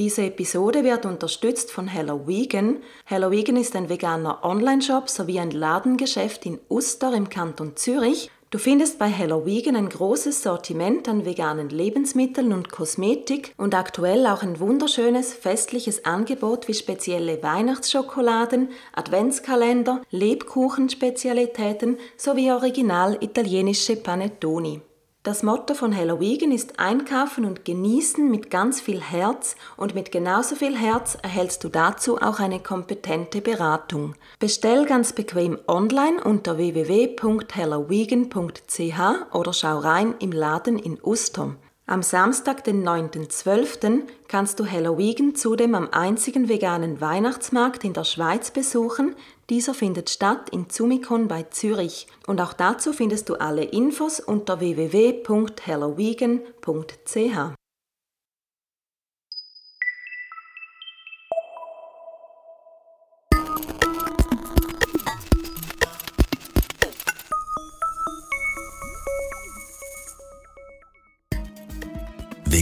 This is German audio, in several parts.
Diese Episode wird unterstützt von Hello Vegan. Hello Vegan ist ein veganer Online-Shop sowie ein Ladengeschäft in Uster im Kanton Zürich. Du findest bei Hello Vegan ein großes Sortiment an veganen Lebensmitteln und Kosmetik und aktuell auch ein wunderschönes festliches Angebot wie spezielle Weihnachtsschokoladen, Adventskalender, Lebkuchenspezialitäten sowie original italienische Panettoni. Das Motto von Hello Vegan ist Einkaufen und Genießen mit ganz viel Herz und mit genauso viel Herz erhältst du dazu auch eine kompetente Beratung. Bestell ganz bequem online unter www.hellovegan.ch oder schau rein im Laden in Ustom. Am Samstag, den 9.12., kannst du Halloween zudem am einzigen veganen Weihnachtsmarkt in der Schweiz besuchen. Dieser findet statt in Zumikon bei Zürich. Und auch dazu findest du alle Infos unter www.hallowegan.ch.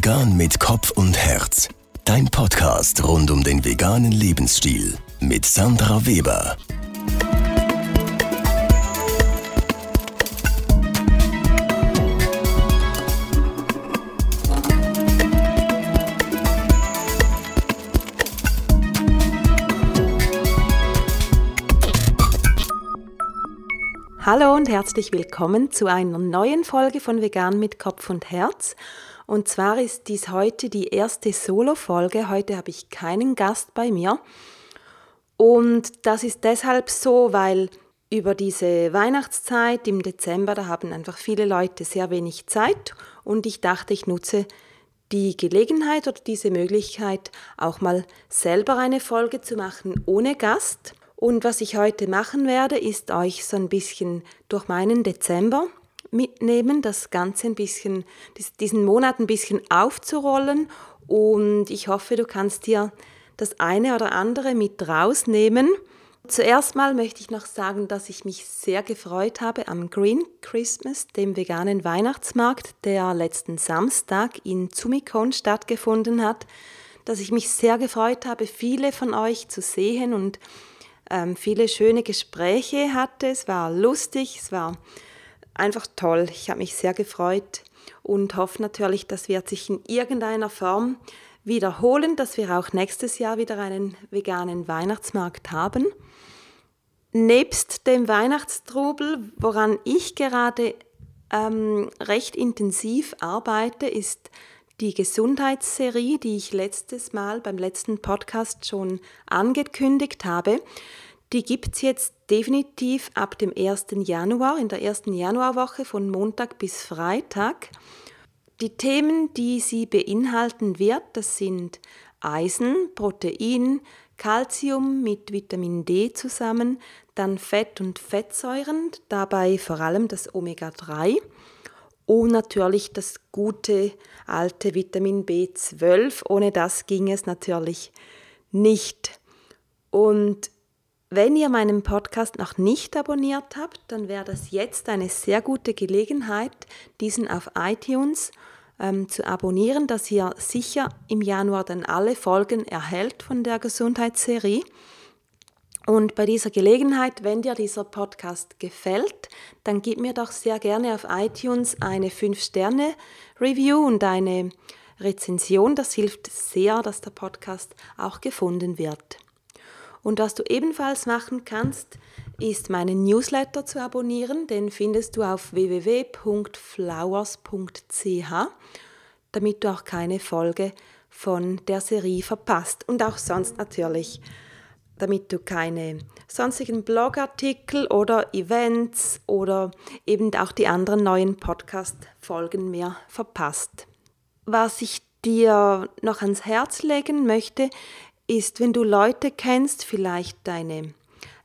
Vegan mit Kopf und Herz. Dein Podcast rund um den veganen Lebensstil mit Sandra Weber. Hallo und herzlich willkommen zu einer neuen Folge von Vegan mit Kopf und Herz. Und zwar ist dies heute die erste Solo-Folge. Heute habe ich keinen Gast bei mir. Und das ist deshalb so, weil über diese Weihnachtszeit im Dezember, da haben einfach viele Leute sehr wenig Zeit und ich dachte, ich nutze die Gelegenheit oder diese Möglichkeit, auch mal selber eine Folge zu machen ohne Gast. Und was ich heute machen werde, ist euch so ein bisschen durch meinen Dezember mitnehmen, das Ganze ein bisschen, diesen Monat ein bisschen aufzurollen und ich hoffe, du kannst dir das eine oder andere mit rausnehmen. Zuerst mal möchte ich noch sagen, dass ich mich sehr gefreut habe am Green Christmas, dem veganen Weihnachtsmarkt, der letzten Samstag in Zumikon stattgefunden hat, dass ich mich sehr gefreut habe, viele von euch zu sehen und ähm, viele schöne Gespräche hatte. Es war lustig, es war einfach toll. Ich habe mich sehr gefreut und hoffe natürlich, das wird sich in irgendeiner Form wiederholen, dass wir auch nächstes Jahr wieder einen veganen Weihnachtsmarkt haben. Nebst dem Weihnachtstrubel, woran ich gerade ähm, recht intensiv arbeite, ist die Gesundheitsserie, die ich letztes Mal beim letzten Podcast schon angekündigt habe. Die gibt es jetzt definitiv ab dem 1. Januar, in der ersten Januarwoche von Montag bis Freitag. Die Themen, die sie beinhalten wird, das sind Eisen, Protein, Calcium mit Vitamin D zusammen, dann Fett und Fettsäuren, dabei vor allem das Omega-3 und natürlich das gute alte Vitamin B12. Ohne das ging es natürlich nicht. Und wenn ihr meinen Podcast noch nicht abonniert habt, dann wäre das jetzt eine sehr gute Gelegenheit, diesen auf iTunes ähm, zu abonnieren, dass ihr sicher im Januar dann alle Folgen erhält von der Gesundheitsserie. Und bei dieser Gelegenheit, wenn dir dieser Podcast gefällt, dann gib mir doch sehr gerne auf iTunes eine 5-Sterne-Review und eine Rezension. Das hilft sehr, dass der Podcast auch gefunden wird. Und was du ebenfalls machen kannst, ist meinen Newsletter zu abonnieren. Den findest du auf www.flowers.ch, damit du auch keine Folge von der Serie verpasst. Und auch sonst natürlich, damit du keine sonstigen Blogartikel oder Events oder eben auch die anderen neuen Podcast-Folgen mehr verpasst. Was ich dir noch ans Herz legen möchte, ist, wenn du Leute kennst, vielleicht deine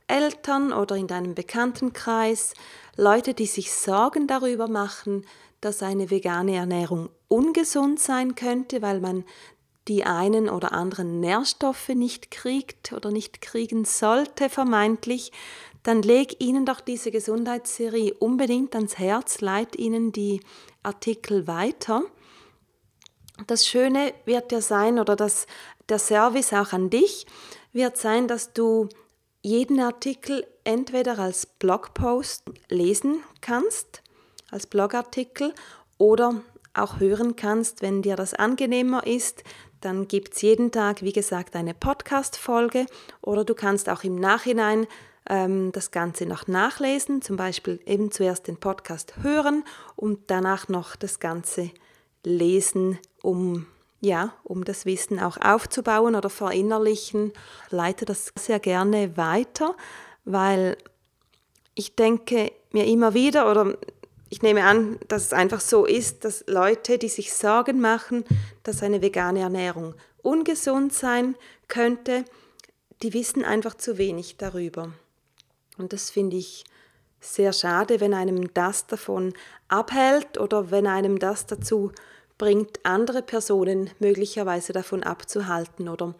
Eltern oder in deinem Bekanntenkreis, Leute, die sich Sorgen darüber machen, dass eine vegane Ernährung ungesund sein könnte, weil man die einen oder anderen Nährstoffe nicht kriegt oder nicht kriegen sollte, vermeintlich, dann leg ihnen doch diese Gesundheitsserie unbedingt ans Herz, leit ihnen die Artikel weiter. das Schöne wird ja sein, oder das, der Service auch an dich, wird sein, dass du jeden Artikel entweder als Blogpost lesen kannst, als Blogartikel, oder auch hören kannst, wenn dir das angenehmer ist. Dann gibt es jeden Tag, wie gesagt, eine Podcast-Folge oder du kannst auch im Nachhinein ähm, das Ganze noch nachlesen, zum Beispiel eben zuerst den Podcast hören und danach noch das Ganze lesen, um ja, um das Wissen auch aufzubauen oder verinnerlichen, leite das sehr gerne weiter, weil ich denke mir immer wieder oder ich nehme an, dass es einfach so ist, dass Leute, die sich Sorgen machen, dass eine vegane Ernährung ungesund sein könnte, die wissen einfach zu wenig darüber. Und das finde ich sehr schade, wenn einem das davon abhält oder wenn einem das dazu bringt, andere Personen möglicherweise davon abzuhalten oder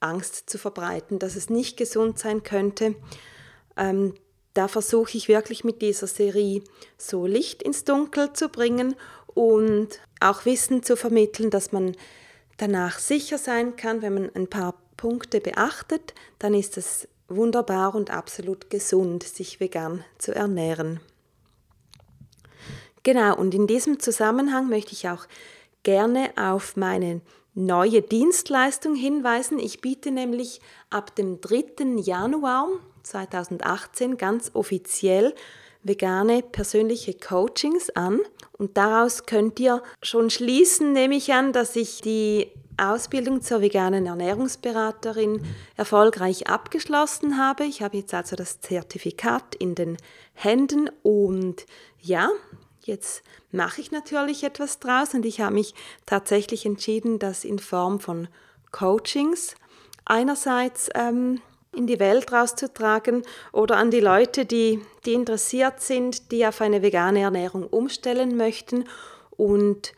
Angst zu verbreiten, dass es nicht gesund sein könnte. Ähm, da versuche ich wirklich mit dieser Serie so Licht ins Dunkel zu bringen und auch Wissen zu vermitteln, dass man danach sicher sein kann, wenn man ein paar Punkte beachtet, dann ist es wunderbar und absolut gesund, sich vegan zu ernähren. Genau, und in diesem Zusammenhang möchte ich auch gerne auf meine neue Dienstleistung hinweisen. Ich biete nämlich ab dem 3. Januar 2018 ganz offiziell vegane persönliche Coachings an. Und daraus könnt ihr schon schließen, nehme ich an, dass ich die Ausbildung zur veganen Ernährungsberaterin erfolgreich abgeschlossen habe. Ich habe jetzt also das Zertifikat in den Händen und ja, jetzt mache ich natürlich etwas draus und ich habe mich tatsächlich entschieden, das in Form von Coachings einerseits ähm, in die Welt rauszutragen oder an die Leute, die, die interessiert sind, die auf eine vegane Ernährung umstellen möchten. Und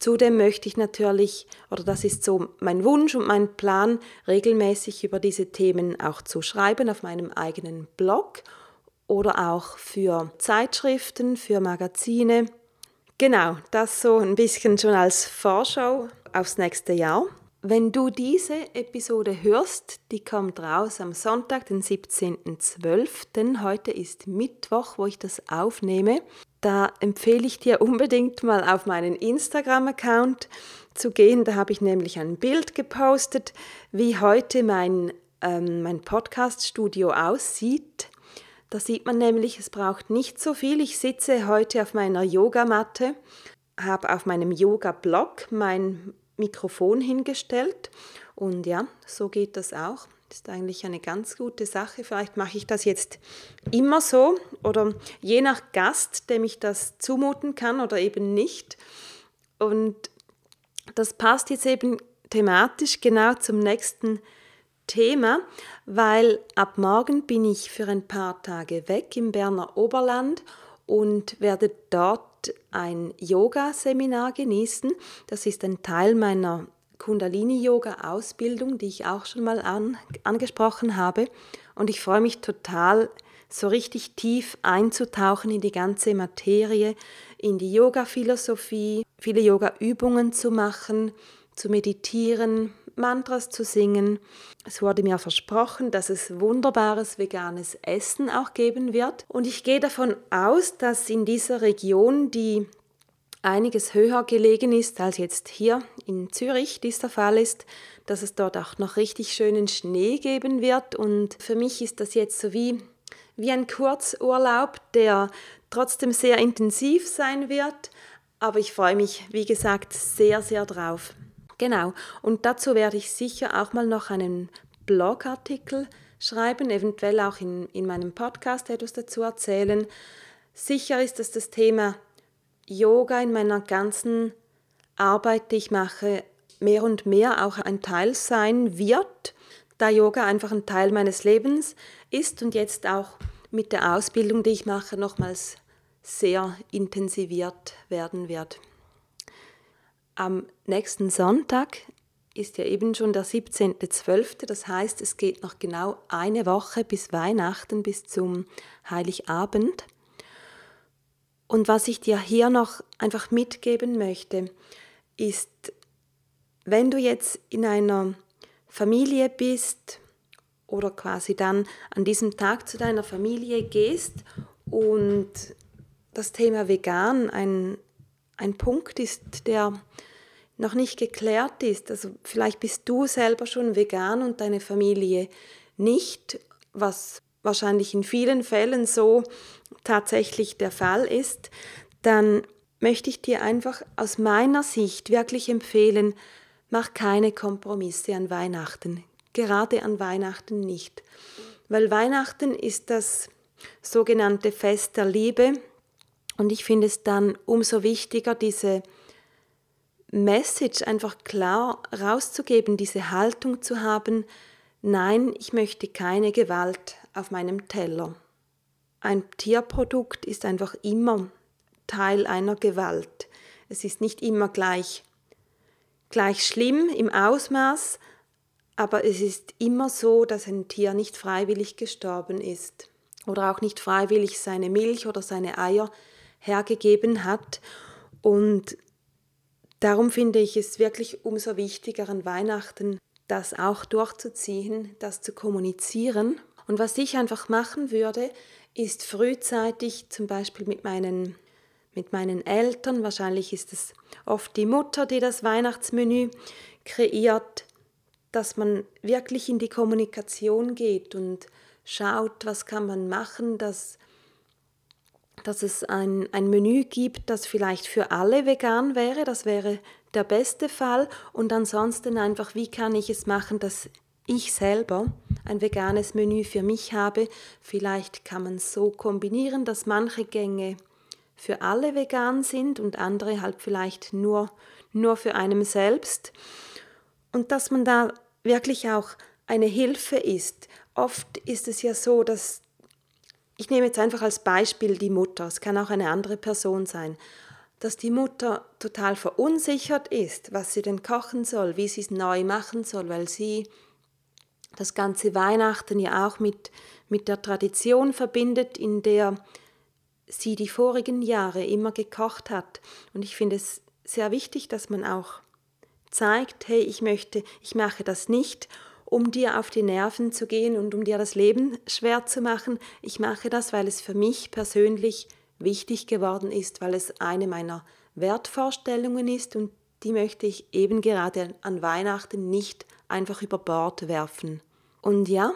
zudem möchte ich natürlich, oder das ist so mein Wunsch und mein Plan, regelmäßig über diese Themen auch zu schreiben auf meinem eigenen Blog oder auch für Zeitschriften, für Magazine. Genau, das so ein bisschen schon als Vorschau aufs nächste Jahr. Wenn du diese Episode hörst, die kommt raus am Sonntag, den 17.12. Heute ist Mittwoch, wo ich das aufnehme. Da empfehle ich dir unbedingt mal auf meinen Instagram-Account zu gehen. Da habe ich nämlich ein Bild gepostet, wie heute mein, ähm, mein Podcast-Studio aussieht. Da sieht man nämlich, es braucht nicht so viel. Ich sitze heute auf meiner Yogamatte, habe auf meinem Yoga-Blog mein Mikrofon hingestellt. Und ja, so geht das auch. Ist eigentlich eine ganz gute Sache. Vielleicht mache ich das jetzt immer so oder je nach Gast, dem ich das zumuten kann oder eben nicht. Und das passt jetzt eben thematisch genau zum nächsten Thema, weil ab morgen bin ich für ein paar Tage weg im Berner Oberland und werde dort ein Yoga-Seminar genießen. Das ist ein Teil meiner Kundalini-Yoga-Ausbildung, die ich auch schon mal an, angesprochen habe. Und ich freue mich total, so richtig tief einzutauchen in die ganze Materie, in die Yoga-Philosophie, viele Yoga-Übungen zu machen, zu meditieren, Mantras zu singen. Es wurde mir versprochen, dass es wunderbares veganes Essen auch geben wird. Und ich gehe davon aus, dass in dieser Region, die einiges höher gelegen ist als jetzt hier in Zürich dieser Fall ist, dass es dort auch noch richtig schönen Schnee geben wird. Und für mich ist das jetzt so wie, wie ein Kurzurlaub, der trotzdem sehr intensiv sein wird. Aber ich freue mich, wie gesagt, sehr, sehr drauf. Genau, und dazu werde ich sicher auch mal noch einen Blogartikel schreiben, eventuell auch in, in meinem Podcast etwas dazu erzählen. Sicher ist, dass das Thema Yoga in meiner ganzen Arbeit, die ich mache, mehr und mehr auch ein Teil sein wird, da Yoga einfach ein Teil meines Lebens ist und jetzt auch mit der Ausbildung, die ich mache, nochmals sehr intensiviert werden wird. Am nächsten Sonntag ist ja eben schon der 17.12., das heißt, es geht noch genau eine Woche bis Weihnachten, bis zum Heiligabend. Und was ich dir hier noch einfach mitgeben möchte, ist wenn du jetzt in einer Familie bist oder quasi dann an diesem Tag zu deiner Familie gehst und das Thema vegan ein, ein Punkt ist, der noch nicht geklärt ist. Also vielleicht bist du selber schon vegan und deine Familie nicht, was wahrscheinlich in vielen Fällen so tatsächlich der Fall ist, dann möchte ich dir einfach aus meiner Sicht wirklich empfehlen, mach keine Kompromisse an Weihnachten, gerade an Weihnachten nicht, weil Weihnachten ist das sogenannte Fest der Liebe und ich finde es dann umso wichtiger, diese Message einfach klar rauszugeben, diese Haltung zu haben, nein, ich möchte keine Gewalt auf meinem Teller. Ein Tierprodukt ist einfach immer Teil einer Gewalt. Es ist nicht immer gleich, gleich schlimm im Ausmaß, aber es ist immer so, dass ein Tier nicht freiwillig gestorben ist oder auch nicht freiwillig seine Milch oder seine Eier hergegeben hat. Und darum finde ich es wirklich umso wichtiger an Weihnachten, das auch durchzuziehen, das zu kommunizieren. Und was ich einfach machen würde, ist frühzeitig zum Beispiel mit meinen mit meinen Eltern, wahrscheinlich ist es oft die Mutter, die das Weihnachtsmenü kreiert, dass man wirklich in die Kommunikation geht und schaut, was kann man machen, dass, dass es ein, ein Menü gibt, das vielleicht für alle vegan wäre, das wäre der beste Fall und ansonsten einfach, wie kann ich es machen, dass ich selber ein veganes Menü für mich habe. Vielleicht kann man es so kombinieren, dass manche Gänge für alle vegan sind und andere halt vielleicht nur, nur für einem selbst. Und dass man da wirklich auch eine Hilfe ist. Oft ist es ja so, dass, ich nehme jetzt einfach als Beispiel die Mutter, es kann auch eine andere Person sein, dass die Mutter total verunsichert ist, was sie denn kochen soll, wie sie es neu machen soll, weil sie das ganze Weihnachten ja auch mit, mit der Tradition verbindet, in der sie die vorigen Jahre immer gekocht hat. Und ich finde es sehr wichtig, dass man auch zeigt, hey, ich möchte, ich mache das nicht, um dir auf die Nerven zu gehen und um dir das Leben schwer zu machen. Ich mache das, weil es für mich persönlich wichtig geworden ist, weil es eine meiner Wertvorstellungen ist und die möchte ich eben gerade an Weihnachten nicht einfach über Bord werfen. Und ja,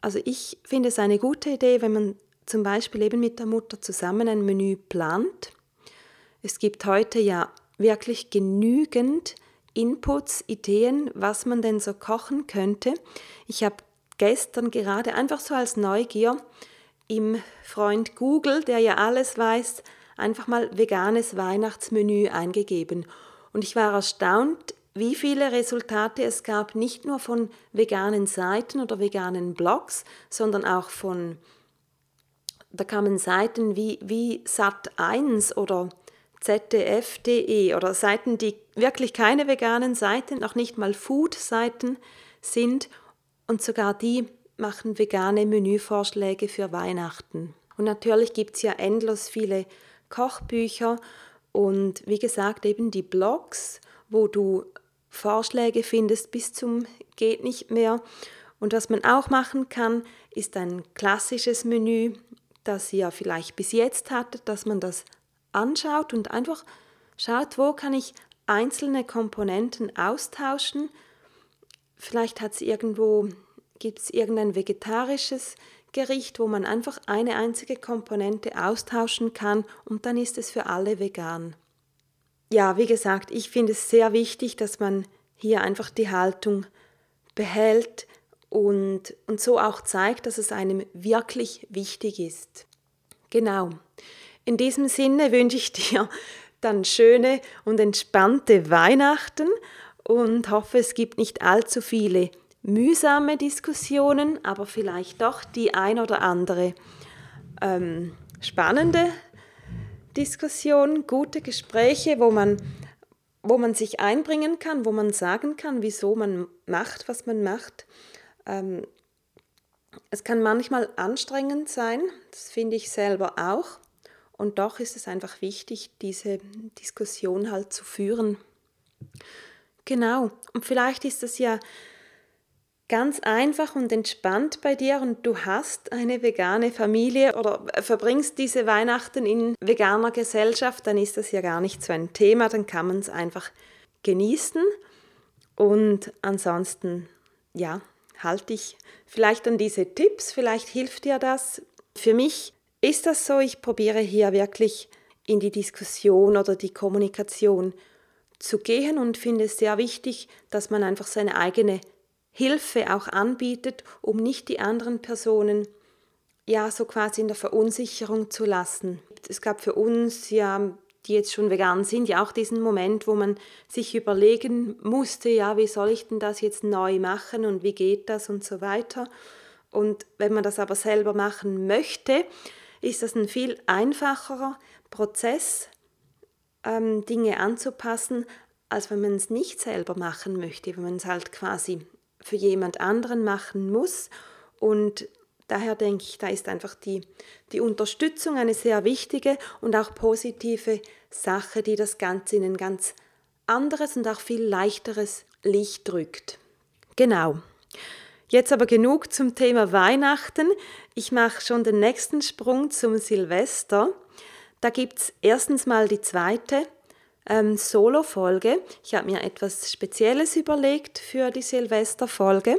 also ich finde es eine gute Idee, wenn man zum Beispiel eben mit der Mutter zusammen ein Menü plant. Es gibt heute ja wirklich genügend Inputs, Ideen, was man denn so kochen könnte. Ich habe gestern gerade einfach so als Neugier im Freund Google, der ja alles weiß, einfach mal veganes Weihnachtsmenü eingegeben. Und ich war erstaunt, wie viele Resultate es gab, nicht nur von veganen Seiten oder veganen Blogs, sondern auch von da kamen Seiten wie, wie Sat1 oder ZDF.de oder Seiten, die wirklich keine veganen Seiten, noch nicht mal Food-Seiten sind und sogar die machen vegane Menüvorschläge für Weihnachten. Und natürlich gibt es ja endlos viele Kochbücher und wie gesagt eben die Blogs, wo du Vorschläge findest bis zum geht nicht mehr. Und was man auch machen kann, ist ein klassisches Menü das ihr vielleicht bis jetzt hattet, dass man das anschaut und einfach schaut, wo kann ich einzelne Komponenten austauschen. Vielleicht hat es irgendwo, gibt es irgendein vegetarisches Gericht, wo man einfach eine einzige Komponente austauschen kann und dann ist es für alle vegan. Ja, wie gesagt, ich finde es sehr wichtig, dass man hier einfach die Haltung behält, und, und so auch zeigt, dass es einem wirklich wichtig ist. Genau. In diesem Sinne wünsche ich dir dann schöne und entspannte Weihnachten und hoffe, es gibt nicht allzu viele mühsame Diskussionen, aber vielleicht doch die ein oder andere ähm, spannende Diskussion, gute Gespräche, wo man, wo man sich einbringen kann, wo man sagen kann, wieso man macht, was man macht. Ähm, es kann manchmal anstrengend sein, das finde ich selber auch. Und doch ist es einfach wichtig, diese Diskussion halt zu führen. Genau. Und vielleicht ist das ja ganz einfach und entspannt bei dir und du hast eine vegane Familie oder verbringst diese Weihnachten in veganer Gesellschaft, dann ist das ja gar nicht so ein Thema, dann kann man es einfach genießen. Und ansonsten, ja, halte ich vielleicht an diese Tipps, vielleicht hilft dir das. Für mich ist das so, ich probiere hier wirklich in die Diskussion oder die Kommunikation zu gehen und finde es sehr wichtig, dass man einfach seine eigene Hilfe auch anbietet, um nicht die anderen Personen ja so quasi in der Verunsicherung zu lassen. Es gab für uns ja die jetzt schon vegan sind, ja auch diesen Moment, wo man sich überlegen musste, ja, wie soll ich denn das jetzt neu machen und wie geht das und so weiter. Und wenn man das aber selber machen möchte, ist das ein viel einfacherer Prozess, ähm, Dinge anzupassen, als wenn man es nicht selber machen möchte, wenn man es halt quasi für jemand anderen machen muss. Und daher denke ich, da ist einfach die, die Unterstützung eine sehr wichtige und auch positive Sache, die das Ganze in ein ganz anderes und auch viel leichteres Licht drückt. Genau. Jetzt aber genug zum Thema Weihnachten. Ich mache schon den nächsten Sprung zum Silvester. Da gibt es erstens mal die zweite ähm, Solo-Folge. Ich habe mir etwas Spezielles überlegt für die Silvester-Folge.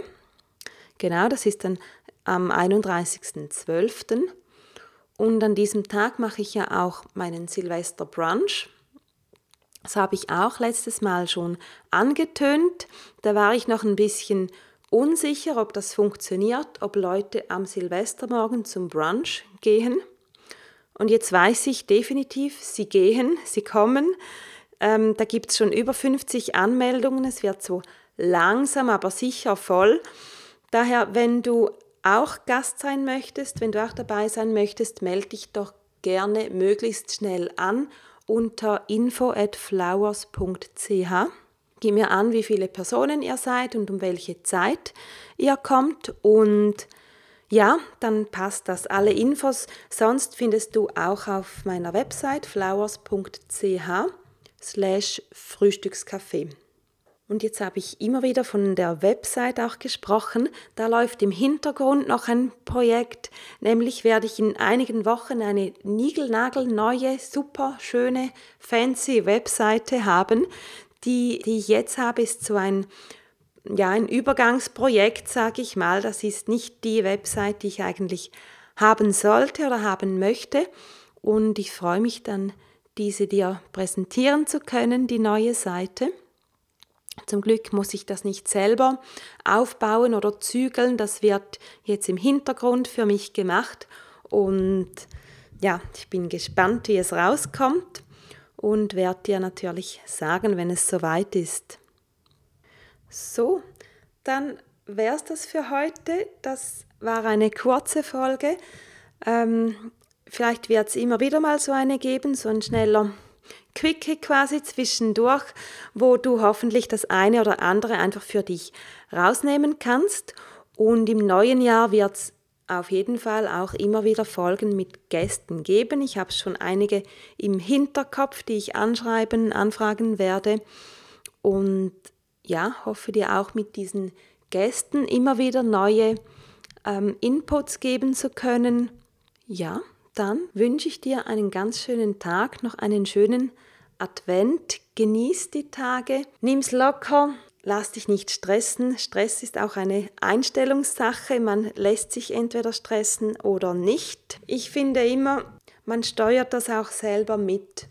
Genau, das ist dann am 31.12. Und an diesem Tag mache ich ja auch meinen Silvester-Brunch. Das habe ich auch letztes Mal schon angetönt. Da war ich noch ein bisschen unsicher, ob das funktioniert, ob Leute am Silvestermorgen zum Brunch gehen. Und jetzt weiß ich definitiv, sie gehen, sie kommen. Ähm, da gibt es schon über 50 Anmeldungen. Es wird so langsam, aber sicher voll. Daher, wenn du auch Gast sein möchtest, wenn du auch dabei sein möchtest, melde dich doch gerne möglichst schnell an unter info@flowers.ch. Gib mir an, wie viele Personen ihr seid und um welche Zeit ihr kommt und ja, dann passt das. Alle Infos sonst findest du auch auf meiner Website flowers.ch slash Frühstückscafé. Und jetzt habe ich immer wieder von der Website auch gesprochen. Da läuft im Hintergrund noch ein Projekt, nämlich werde ich in einigen Wochen eine niegelnagelneue, super schöne, fancy Webseite haben. Die, die ich jetzt habe, ist so ein, ja, ein Übergangsprojekt, sage ich mal. Das ist nicht die Website, die ich eigentlich haben sollte oder haben möchte. Und ich freue mich dann, diese dir präsentieren zu können, die neue Seite. Zum Glück muss ich das nicht selber aufbauen oder zügeln. Das wird jetzt im Hintergrund für mich gemacht. Und ja, ich bin gespannt, wie es rauskommt und werde dir natürlich sagen, wenn es soweit ist. So, dann wäre es das für heute. Das war eine kurze Folge. Ähm, vielleicht wird es immer wieder mal so eine geben, so ein schneller Quickie quasi zwischendurch, wo du hoffentlich das eine oder andere einfach für dich rausnehmen kannst. Und im neuen Jahr wird es auf jeden Fall auch immer wieder Folgen mit Gästen geben. Ich habe schon einige im Hinterkopf, die ich anschreiben, anfragen werde. Und ja, hoffe dir auch mit diesen Gästen immer wieder neue ähm, Inputs geben zu können. Ja, dann wünsche ich dir einen ganz schönen Tag, noch einen schönen Advent. Genieß die Tage, nimm's locker, lass dich nicht stressen. Stress ist auch eine Einstellungssache. Man lässt sich entweder stressen oder nicht. Ich finde immer, man steuert das auch selber mit.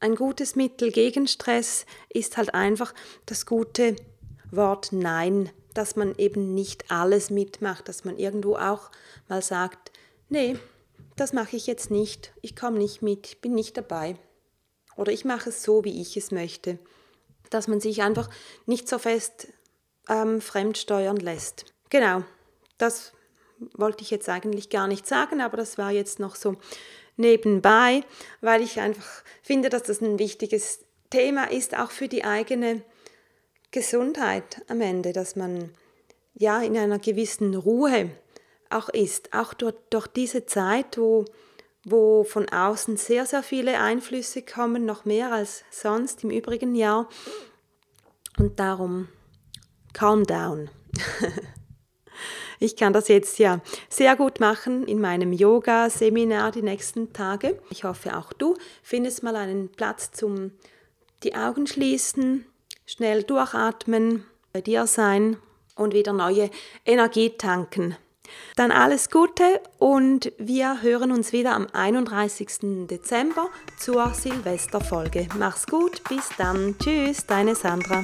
Ein gutes Mittel gegen Stress ist halt einfach das gute Wort Nein, dass man eben nicht alles mitmacht, dass man irgendwo auch mal sagt, nee, das mache ich jetzt nicht, ich komme nicht mit, bin nicht dabei. Oder ich mache es so, wie ich es möchte. Dass man sich einfach nicht so fest ähm, fremdsteuern lässt. Genau, das wollte ich jetzt eigentlich gar nicht sagen, aber das war jetzt noch so nebenbei, weil ich einfach finde, dass das ein wichtiges Thema ist, auch für die eigene Gesundheit am Ende, dass man ja in einer gewissen Ruhe auch ist, auch durch, durch diese Zeit, wo, wo von außen sehr, sehr viele Einflüsse kommen, noch mehr als sonst im übrigen Jahr. Und darum, calm down. Ich kann das jetzt ja sehr gut machen in meinem Yoga-Seminar die nächsten Tage. Ich hoffe, auch du findest mal einen Platz zum die Augen schließen, schnell durchatmen, bei dir sein und wieder neue Energie tanken. Dann alles Gute und wir hören uns wieder am 31. Dezember zur Silvesterfolge. Mach's gut, bis dann. Tschüss, deine Sandra.